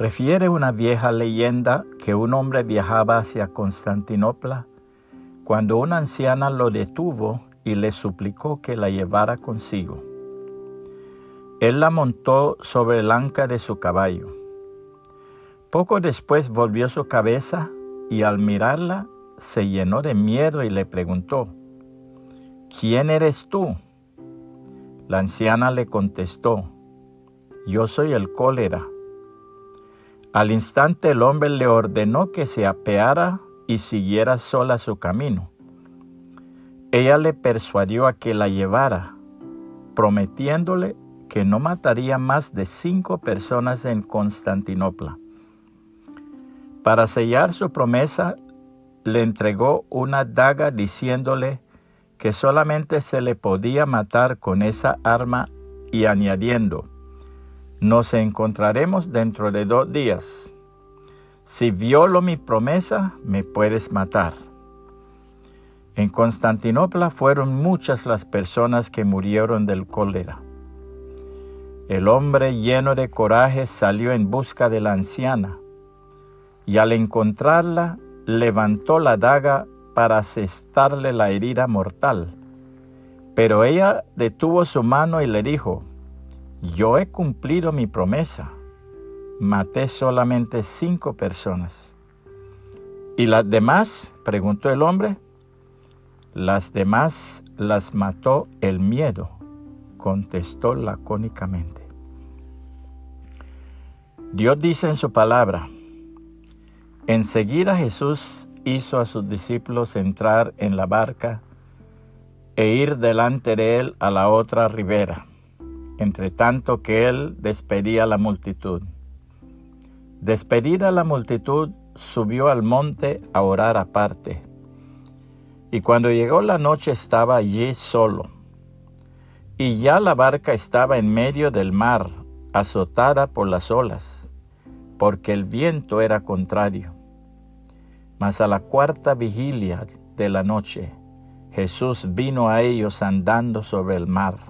Refiere una vieja leyenda que un hombre viajaba hacia Constantinopla cuando una anciana lo detuvo y le suplicó que la llevara consigo. Él la montó sobre el anca de su caballo. Poco después volvió su cabeza y al mirarla se llenó de miedo y le preguntó, ¿quién eres tú? La anciana le contestó, yo soy el cólera al instante el hombre le ordenó que se apeara y siguiera sola su camino. Ella le persuadió a que la llevara, prometiéndole que no mataría más de cinco personas en Constantinopla. Para sellar su promesa, le entregó una daga diciéndole que solamente se le podía matar con esa arma y añadiendo, nos encontraremos dentro de dos días. Si violo mi promesa, me puedes matar. En Constantinopla fueron muchas las personas que murieron del cólera. El hombre lleno de coraje salió en busca de la anciana y al encontrarla levantó la daga para asestarle la herida mortal. Pero ella detuvo su mano y le dijo, yo he cumplido mi promesa. Maté solamente cinco personas. ¿Y las demás? preguntó el hombre. Las demás las mató el miedo, contestó lacónicamente. Dios dice en su palabra, enseguida Jesús hizo a sus discípulos entrar en la barca e ir delante de él a la otra ribera entre tanto que él despedía a la multitud. Despedida la multitud, subió al monte a orar aparte. Y cuando llegó la noche estaba allí solo. Y ya la barca estaba en medio del mar, azotada por las olas, porque el viento era contrario. Mas a la cuarta vigilia de la noche, Jesús vino a ellos andando sobre el mar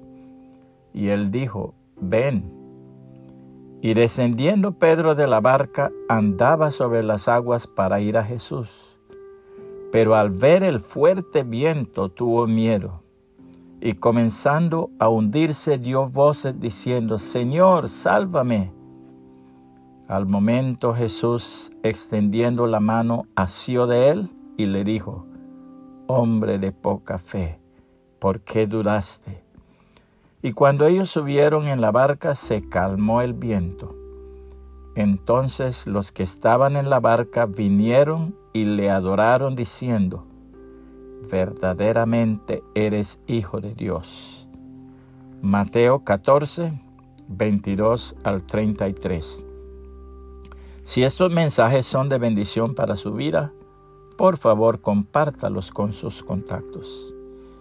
Y él dijo, ven. Y descendiendo Pedro de la barca, andaba sobre las aguas para ir a Jesús. Pero al ver el fuerte viento tuvo miedo, y comenzando a hundirse dio voces diciendo, Señor, sálvame. Al momento Jesús, extendiendo la mano, asió de él y le dijo, Hombre de poca fe, ¿por qué dudaste? Y cuando ellos subieron en la barca se calmó el viento. Entonces los que estaban en la barca vinieron y le adoraron diciendo, verdaderamente eres hijo de Dios. Mateo 14, 22 al 33. Si estos mensajes son de bendición para su vida, por favor compártalos con sus contactos